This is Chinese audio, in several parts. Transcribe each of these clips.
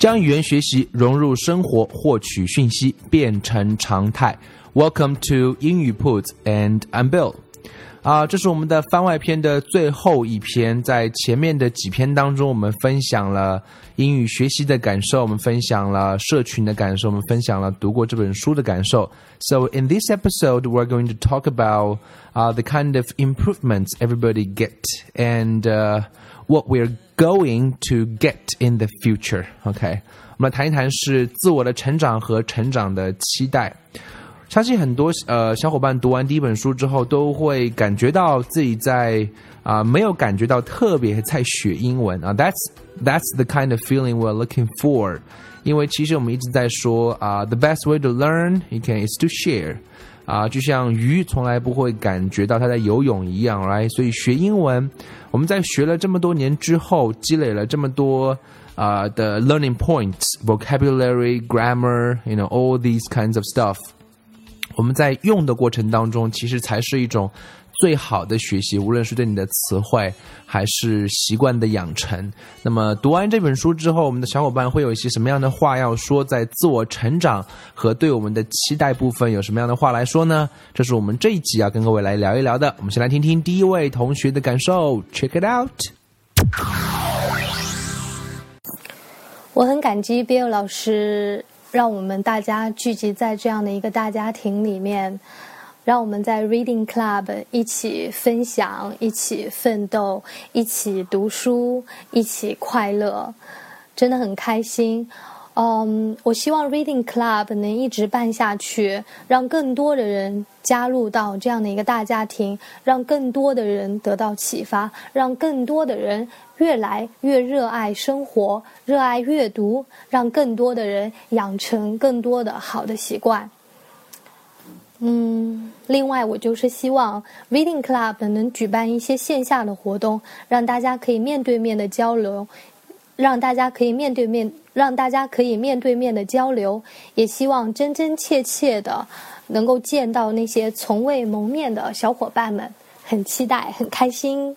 将语言学习融入生活，获取讯息变成常态。Welcome to 英语 Put and I'm Bill。啊，这是我们的番外篇的最后一篇。在前面的几篇当中，我们分享了英语学习的感受，我们分享了社群的感受，我们分享了读过这本书的感受。So in this episode, we're going to talk about uh, the kind of improvements everybody get and uh, what we're going to get in the future. OK，我们来谈一谈是自我的成长和成长的期待。相信很多呃小伙伴读完第一本书之后，都会感觉到自己在啊、呃、没有感觉到特别在学英文啊。That's that's the kind of feeling we're looking for。因为其实我们一直在说啊、uh,，the best way to learn you can is to share。 啊，就像鱼从来不会感觉到它在游泳一样来所以学英文，我们在学了这么多年之后，积累了这么多啊、的 learning points, vocabulary, grammar, you know, all these kinds of stuff。我们在用的过程当中，其实才是一种最好的学习，无论是对你的词汇还是习惯的养成。那么读完这本书之后，我们的小伙伴会有一些什么样的话要说？在自我成长和对我们的期待部分，有什么样的话来说呢？这是我们这一集要跟各位来聊一聊的。我们先来听听第一位同学的感受，Check it out。我很感激 Bill 老师。让我们大家聚集在这样的一个大家庭里面，让我们在 Reading Club 一起分享、一起奋斗、一起读书、一起快乐，真的很开心。嗯，我希望 Reading Club 能一直办下去，让更多的人加入到这样的一个大家庭，让更多的人得到启发，让更多的人越来越热爱生活、热爱阅读，让更多的人养成更多的好的习惯。嗯，另外，我就是希望 Reading Club 能举办一些线下的活动，让大家可以面对面的交流。让大家可以面对面，让大家可以面对面的交流，也希望真真切切的能够见到那些从未谋面的小伙伴们，很期待，很开心。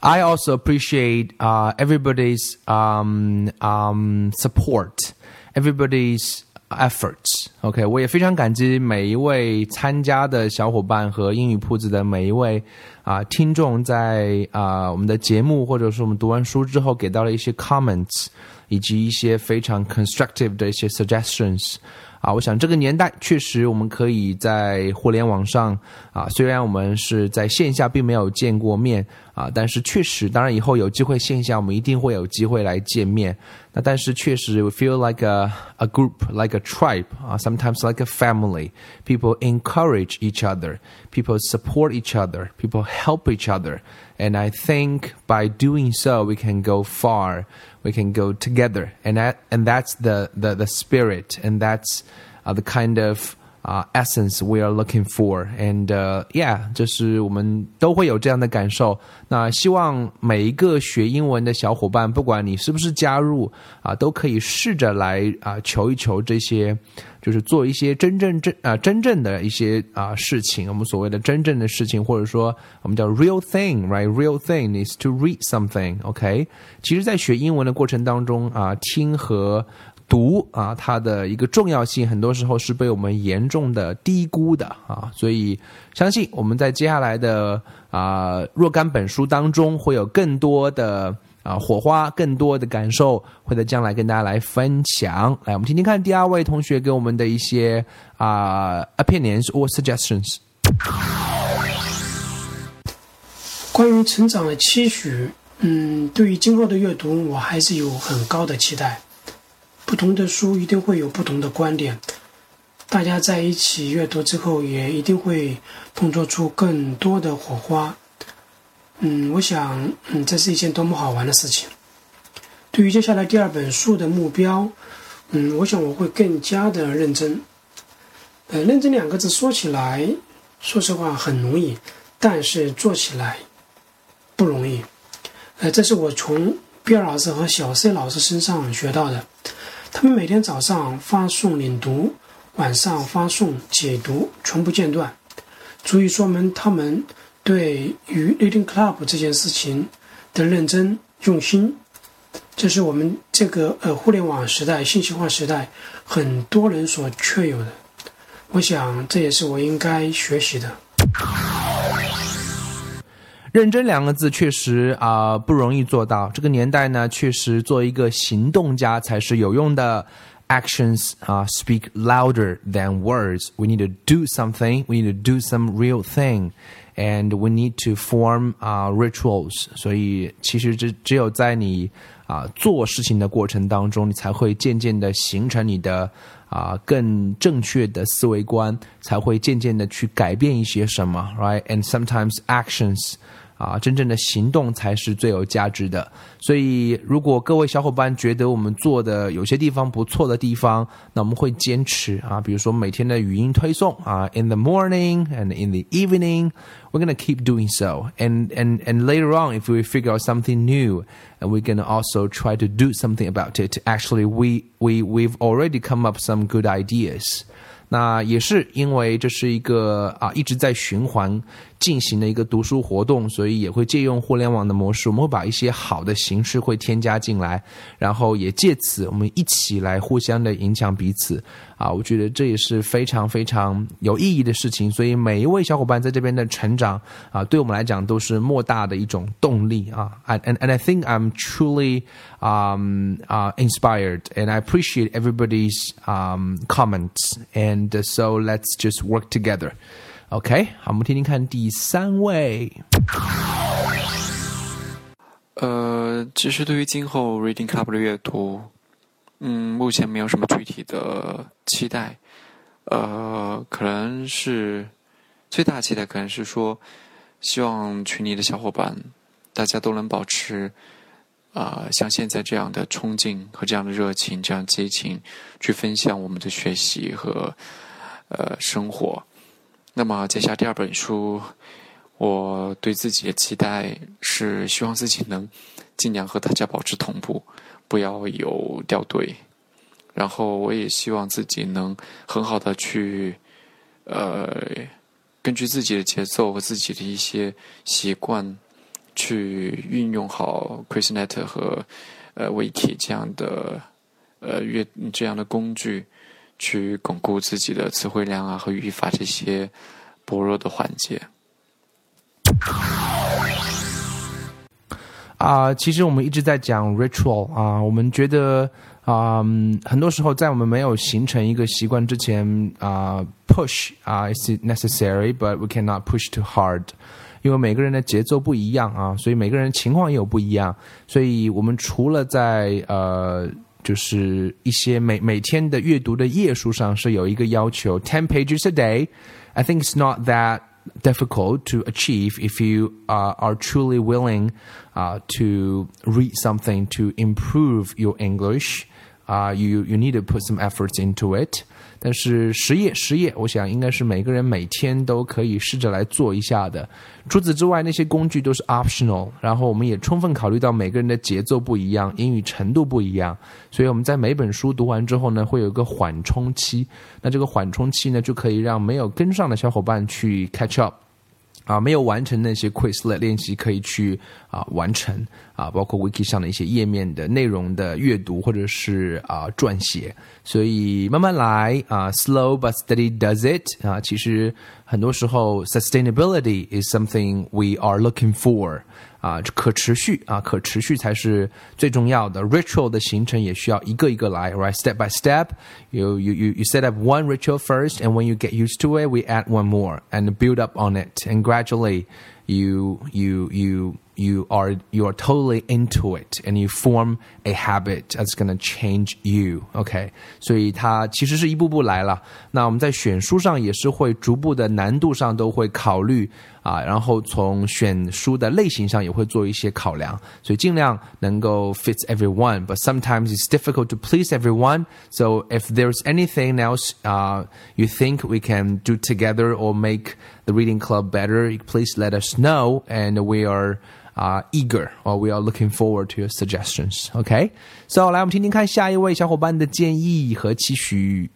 I also appreciate uh, everybody's um, um, support, everybody's efforts. OK，我也非常感激每一位参加的小伙伴和英语铺子的每一位啊、听众在啊、我们的节目或者是我们读完书之后给到了一些 comments，以及一些非常 constructive 的一些 suggestions。啊，我想这个年代确实我们可以在互联网上啊，虽然我们是在线下并没有见过面啊，但是确实，当然以后有机会线下我们一定会有机会来见面。那但是确实，we feel like a a group, like a tribe 啊，sometimes like a family. People encourage each other, people support each other, people help each other. And I think by doing so, we can go far. We can go together, and that and that's the the, the spirit, and that's uh, the kind of uh, essence we are looking for. And yeah，就是我们都会有这样的感受。那希望每一个学英文的小伙伴，不管你是不是加入啊，都可以试着来啊求一求这些，就是做一些真正真啊真正的一些啊事情。我们所谓的真正的事情，或者说我们叫 real thing，right？Real thing is to read something。OK，其实，在学英文的过程当中啊，听和读啊，它的一个重要性，很多时候是被我们严重的低估的啊，所以相信我们在接下来的啊若干本书当中，会有更多的啊火花，更多的感受，会在将来跟大家来分享。来，我们听听看第二位同学给我们的一些啊 opinions or suggestions。关于成长的期许，嗯，对于今后的阅读，我还是有很高的期待。不同的书一定会有不同的观点，大家在一起阅读之后，也一定会碰撞出更多的火花。嗯，我想，嗯，这是一件多么好玩的事情。对于接下来第二本书的目标，嗯，我想我会更加的认真。呃，认真两个字说起来，说实话很容易，但是做起来不容易。呃，这是我从比尔老师和小 C 老师身上学到的。他们每天早上发送领读。晚上发送解读从不间断，足以说明他们对于 Reading Club 这件事情的认真用心。这是我们这个呃互联网时代、信息化时代很多人所确有的。我想这也是我应该学习的。认真两个字确实啊不容易做到。这个年代呢，确实做一个行动家才是有用的。actions uh, speak louder than words. We need to do something. We need to do some real thing, and we need to form uh, rituals. 所以其实只只有在你啊、做事情的过程当中，你才会渐渐的形成你的啊、更正确的思维观，才会渐渐的去改变一些什么，right? And sometimes actions. 啊，真正的行动才是最有价值的。所以，如果各位小伙伴觉得我们做的有些地方不错的地方，那我们会坚持啊，比如说每天的语音推送啊，in the morning and in the evening。We're gonna keep doing so, and and and later on, if we figure out something new, and we're gonna also try to do something about it. Actually, we we we've already come up some good ideas. 那也是因为这是一个啊一直在循环进行的一个读书活动，所以也会借用互联网的模式，我们会把一些好的形式会添加进来，然后也借此我们一起来互相的影响彼此啊，我觉得这也是非常非常有意义的事情。所以每一位小伙伴在这边的成长啊，对我们来讲都是莫大的一种动力啊。And and and I think I'm truly um uh inspired and I appreciate everybody's um comments. And so let's just work together. OK，好，我们听听看第三位。呃，其实对于今后 Reading Club 的阅读，嗯，目前没有什么具体的期待。呃，可能是最大期待，可能是说，希望群里的小伙伴，大家都能保持。啊，像现在这样的冲劲和这样的热情、这样激情，去分享我们的学习和呃生活。那么，接下第二本书，我对自己的期待是希望自己能尽量和大家保持同步，不要有掉队。然后，我也希望自己能很好的去呃，根据自己的节奏和自己的一些习惯。去运用好 QuizNet 和呃 Wiki 这样的呃阅这样的工具，去巩固自己的词汇量啊和语法这些薄弱的环节。啊，其实我们一直在讲 ritual 啊，我们觉得啊，很多时候在我们没有形成一个习惯之前啊，push 啊 is necessary，but we cannot push too hard。因为每个人的节奏不一样啊，所以每个人情况也有不一样，所以我们除了在呃，就是一些每每天的阅读的页数上是有一个要求，ten pages a day。I think it's not that difficult to achieve if you uh, are truly willing uh, to read something to improve your English. Uh, you you need to put some efforts into it. 但是实业实业，我想应该是每个人每天都可以试着来做一下的。除此之外，那些工具都是 optional。然后我们也充分考虑到每个人的节奏不一样，英语程度不一样，所以我们在每本书读完之后呢，会有一个缓冲期。那这个缓冲期呢，就可以让没有跟上的小伙伴去 catch up。啊，没有完成那些 Quizlet 练习，可以去啊完成啊，包括 Wiki 上的一些页面的内容的阅读或者是啊撰写，所以慢慢来啊，slow but steady does it 啊，其实很多时候 sustainability is something we are looking for。啊，可持续啊，可持续才是最重要的。Ritual 的形成也需要一个一个来，right？Step by step, you you you you set up one ritual first, and when you get used to it, we add one more and build up on it, and gradually you you you you are you are totally into it and you form a habit that's gonna change you. OK，所以它其实是一步步来了。那我们在选书上也是会逐步的难度上都会考虑 啊，然后从选书的类型上也会做一些考量，所以尽量能够 fit everyone. But sometimes it's difficult to please everyone. So if there's anything else uh, you think we can do together or make the reading club better, please let us know, and we are. Uh, eager or we are looking forward to your suggestions. OK，so 来我们听听看下一位小伙伴的建议和期许。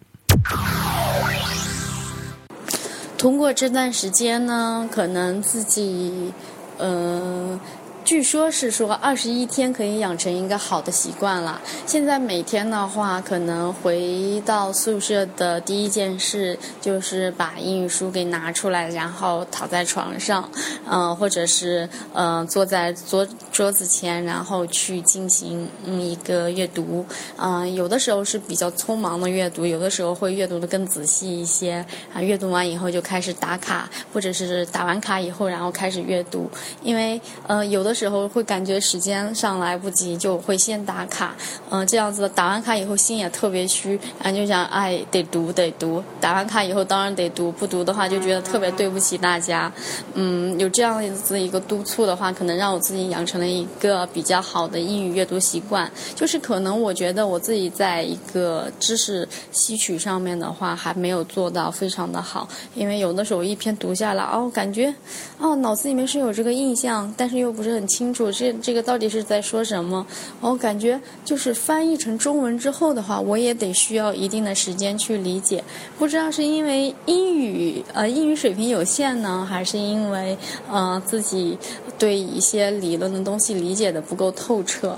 通过这段时间呢，可能自己，呃。据说是说二十一天可以养成一个好的习惯了。现在每天的话，可能回到宿舍的第一件事就是把英语书给拿出来，然后躺在床上，嗯，或者是嗯坐在桌桌子前，然后去进行嗯一个阅读。嗯，有的时候是比较匆忙的阅读，有的时候会阅读的更仔细一些。啊，阅读完以后就开始打卡，或者是打完卡以后然后开始阅读。因为呃有的。时候会感觉时间上来不及，就会先打卡，嗯，这样子打完卡以后心也特别虚，然后就想，哎，得读得读，打完卡以后当然得读，不读的话就觉得特别对不起大家，嗯，有这样子一个督促的话，可能让我自己养成了一个比较好的英语阅读习惯，就是可能我觉得我自己在一个知识吸取上面的话还没有做到非常的好，因为有的时候一篇读下来，哦，感觉，哦，脑子里面是有这个印象，但是又不是很。清楚这这个到底是在说什么？我感觉就是翻译成中文之后的话，我也得需要一定的时间去理解。不知道是因为英语呃英语水平有限呢，还是因为呃自己对一些理论的东西理解的不够透彻。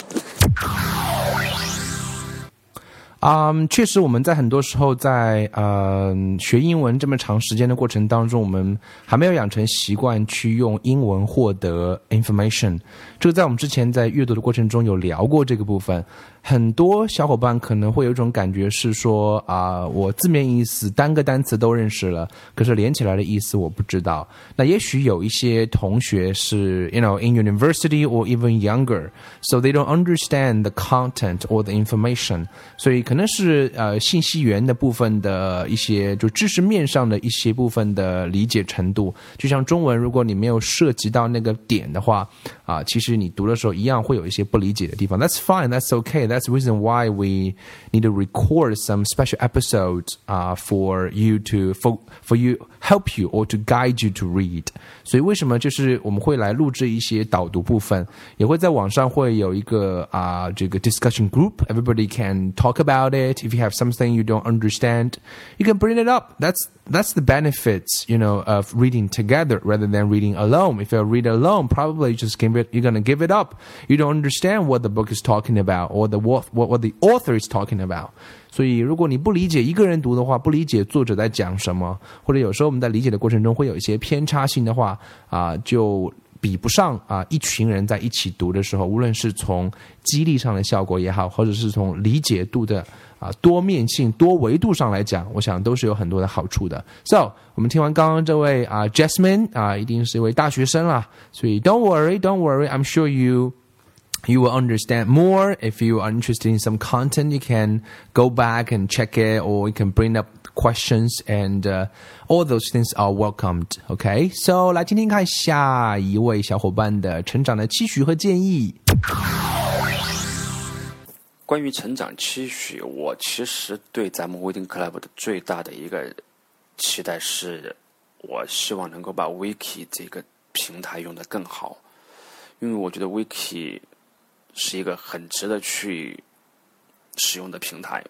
嗯，确实，我们在很多时候在呃学英文这么长时间的过程当中，我们还没有养成习惯去用英文获得 information。这个在我们之前在阅读的过程中有聊过这个部分。很多小伙伴可能会有一种感觉是说啊，我字面意思单个单词都认识了，可是连起来的意思我不知道。那也许有一些同学是，you know，in university or even younger，so they don't understand the content or the information。所以可能是呃信息源的部分的一些就知识面上的一些部分的理解程度，就像中文，如果你没有涉及到那个点的话，啊，其实你读的时候一样会有一些不理解的地方。That's fine, that's okay. That's the reason why we need to record some special episodes uh, for you to for for you help you or to guide you to read。所以为什么就是我们会来录制一些导读部分，也会在网上会有一个啊、uh, 这个 discussion group。Everybody can talk about it. If you have something you don't understand, you can bring it up. That's that's the benefits, you know, of reading together rather than reading alone. If you read alone, probably just give it, you're gonna give it up. You don't understand what the book is talking about or the what what, what the author is talking about. 所以，如果你不理解一个人读的话，不理解作者在讲什么，或者有时候我们在理解的过程中会有一些偏差性的话，啊，就 比不上啊一群人在一起读的时候，无论是从激励上的效果也好，或者是从理解度的。啊，多面性、多维度上来讲，我想都是有很多的好处的。So，我们听完刚刚这位啊，Jasmine 啊，一定是一位大学生啦。所以，Don't worry，Don't worry，I'm sure you you will understand more. If you are interested in some content, you can go back and check it, or you can bring up questions, and all those things are welcomed. Okay, so 来听听看下一位小伙伴的成长的期许和建议。关于成长期许，我其实对咱们 Reading Club 的最大的一个期待是，我希望能够把 Wiki 这个平台用得更好，因为我觉得 Wiki 是一个很值得去使用的平台，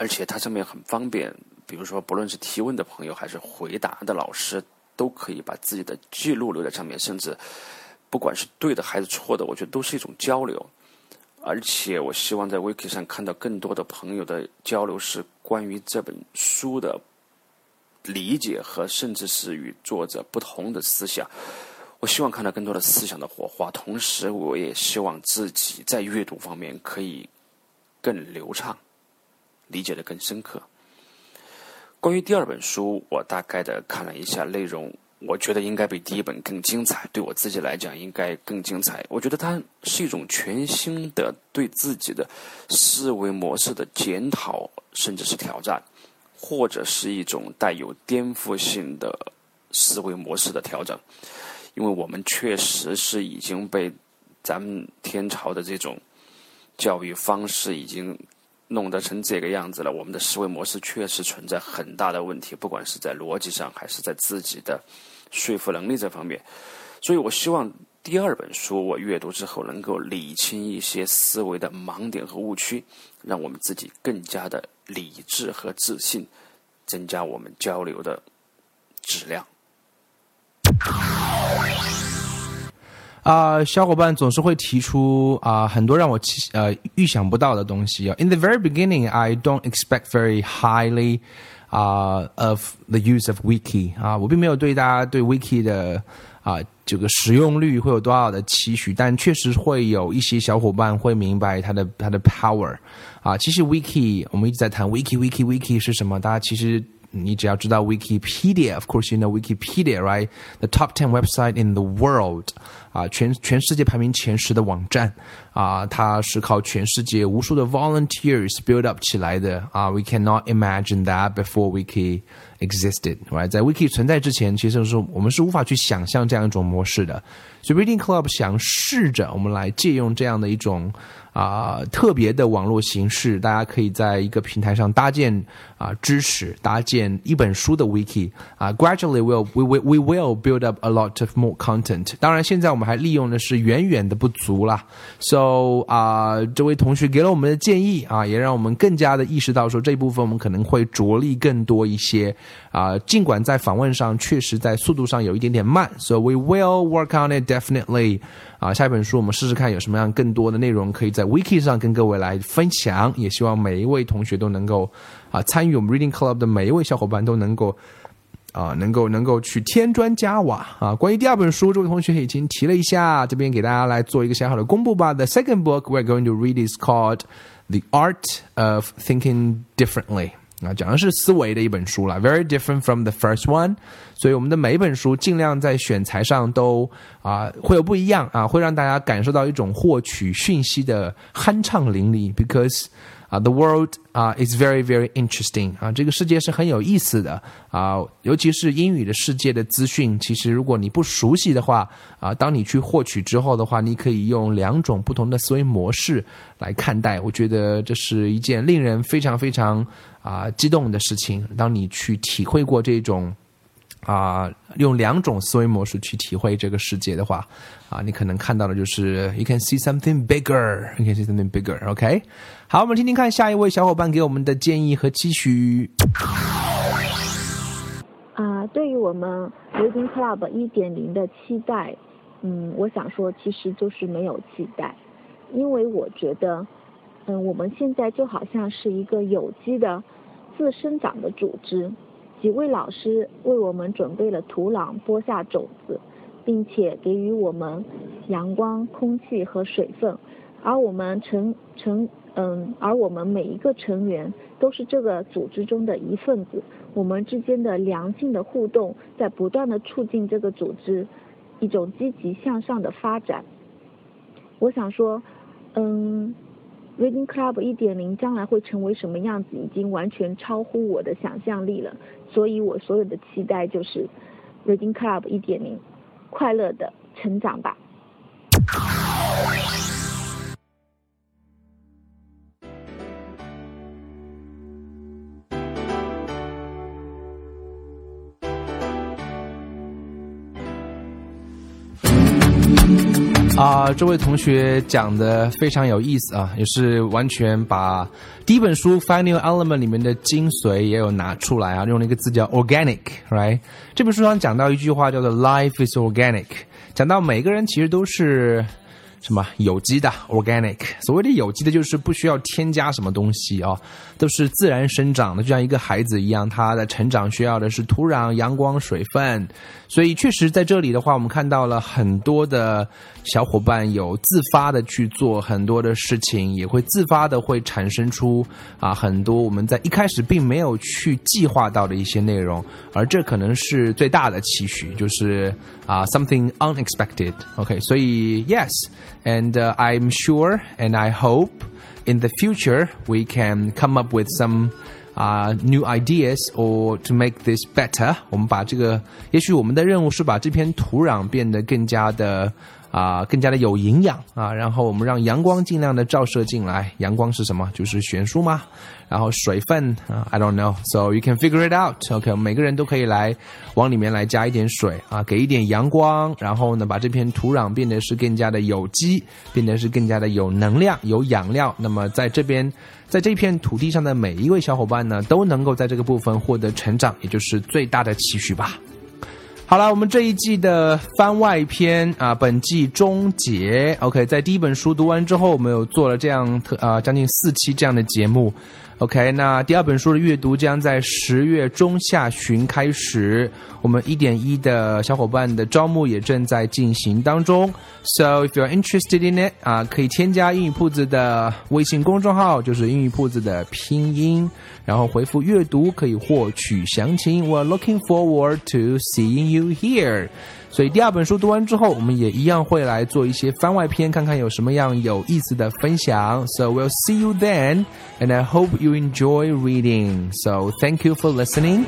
而且它上面很方便，比如说不论是提问的朋友还是回答的老师，都可以把自己的记录留在上面，甚至不管是对的还是错的，我觉得都是一种交流。而且，我希望在 Wiki 上看到更多的朋友的交流，是关于这本书的理解和甚至是与作者不同的思想。我希望看到更多的思想的火花，同时我也希望自己在阅读方面可以更流畅，理解的更深刻。关于第二本书，我大概的看了一下内容，我觉得应该比第一本更精彩。对我自己来讲，应该更精彩。我觉得它是一种全新的对自己的思维模式的检讨，甚至是挑战，或者是一种带有颠覆性的思维模式的调整。因为我们确实是已经被咱们天朝的这种教育方式已经。弄得成这个样子了，我们的思维模式确实存在很大的问题，不管是在逻辑上，还是在自己的说服能力这方面。所以我希望第二本书我阅读之后，能够理清一些思维的盲点和误区，让我们自己更加的理智和自信，增加我们交流的质量。啊，小伙伴总是会提出啊很多让我呃预想不到的东西啊。In the very beginning, I don't expect very highly 啊 of the use of wiki 啊，我并没有对大家对 wiki 的啊这个使用率会有多少的期许，但确实会有一些小伙伴会明白它的它的 power 啊。其实 wiki 我们一直在谈 wiki wiki wiki 是什么，大家其实。你只要知道 Wikipedia，of course you know Wikipedia，right？The top ten website in the world，啊，全全世界排名前十的网站，啊，它是靠全世界无数的 volunteers build up 起来的，啊，we cannot imagine that before Wiki existed，right？在 Wiki 存在之前，其实是我们是无法去想象这样一种模式的。所以 Reading Club 想试着我们来借用这样的一种。 Reading 啊，特别的网络形式，大家可以在一个平台上搭建啊知识，搭建一本书的 wiki 啊。Gradually, will we we we will build up a lot of more content。当然，现在我们还利用的是远远的不足啦。So 啊，这位同学给了我们的建议啊，也让我们更加的意识到说这一部分我们可能会着力更多一些啊。尽管在访问上确实在速度上有一点点慢，So we will work on it definitely。啊，下一本书我们试试看有什么样更多的内容可以在 Wiki 上跟各位来分享，也希望每一位同学都能够啊参与我们 Reading Club 的每一位小伙伴都能够啊能够能够去添砖加瓦啊。关于第二本书，这位同学已经提了一下，这边给大家来做一个小小的公布吧。The second book we're going to read is called The Art of Thinking Differently。啊，讲的是思维的一本书了，very different from the first one。所以我们的每一本书尽量在选材上都啊会有不一样啊，会让大家感受到一种获取讯息的酣畅淋漓。Because 啊，the world 啊 is very very interesting 啊，这个世界是很有意思的啊，尤其是英语的世界的资讯，其实如果你不熟悉的话啊，当你去获取之后的话，你可以用两种不同的思维模式来看待。我觉得这是一件令人非常非常。啊，激动的事情。当你去体会过这种啊，用两种思维模式去体会这个世界的话，啊，你可能看到的就是 you can see something bigger，you can see something bigger。OK，好，我们听听看下一位小伙伴给我们的建议和期许。啊，对于我们 Reading Club 一点零的期待，嗯，我想说其实就是没有期待，因为我觉得。嗯，我们现在就好像是一个有机的自生长的组织，几位老师为我们准备了土壤，播下种子，并且给予我们阳光、空气和水分，而我们成成嗯，而我们每一个成员都是这个组织中的一份子，我们之间的良性的互动在不断的促进这个组织一种积极向上的发展。我想说，嗯。Reading Club 一点零将来会成为什么样子，已经完全超乎我的想象力了。所以我所有的期待就是 Reading Club 一点零，快乐的成长吧。啊，这位同学讲的非常有意思啊，也是完全把第一本书《Final Element》里面的精髓也有拿出来啊，用了一个字叫 “organic”，right？这本书上讲到一句话叫做 “life is organic”，讲到每个人其实都是什么有机的 organic，所谓的有机的，就是不需要添加什么东西啊，都是自然生长的，就像一个孩子一样，他的成长需要的是土壤、阳光、水分。所以确实在这里的话，我们看到了很多的小伙伴有自发的去做很多的事情，也会自发的会产生出啊很多我们在一开始并没有去计划到的一些内容，而这可能是最大的期许，就是啊 something unexpected。OK，所以 yes。And uh, I'm sure and I hope in the future we can come up with some uh, new ideas or to make this better. 我们把这个，也许我们的任务是把这片土壤变得更加的 啊，更加的有营养啊，然后我们让阳光尽量的照射进来。阳光是什么？就是悬殊吗？然后水分啊，I don't know. So you can figure it out. OK，每个人都可以来往里面来加一点水啊，给一点阳光，然后呢，把这片土壤变得是更加的有机，变得是更加的有能量、有养料。那么在这边，在这片土地上的每一位小伙伴呢，都能够在这个部分获得成长，也就是最大的期许吧。好了，我们这一季的番外篇啊，本季终结。OK，在第一本书读完之后，我们有做了这样特啊将近四期这样的节目。OK，那第二本书的阅读将在十月中下旬开始，我们一点一的小伙伴的招募也正在进行当中。So if you're interested in it，啊，可以添加英语铺子的微信公众号，就是英语铺子的拼音，然后回复阅读可以获取详情。We're looking forward to seeing you here。所以第二本书读完之后，我们也一样会来做一些番外篇，看看有什么样有意思的分享。So we'll see you then, and I hope you enjoy reading. So thank you for listening.